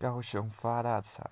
高雄发大财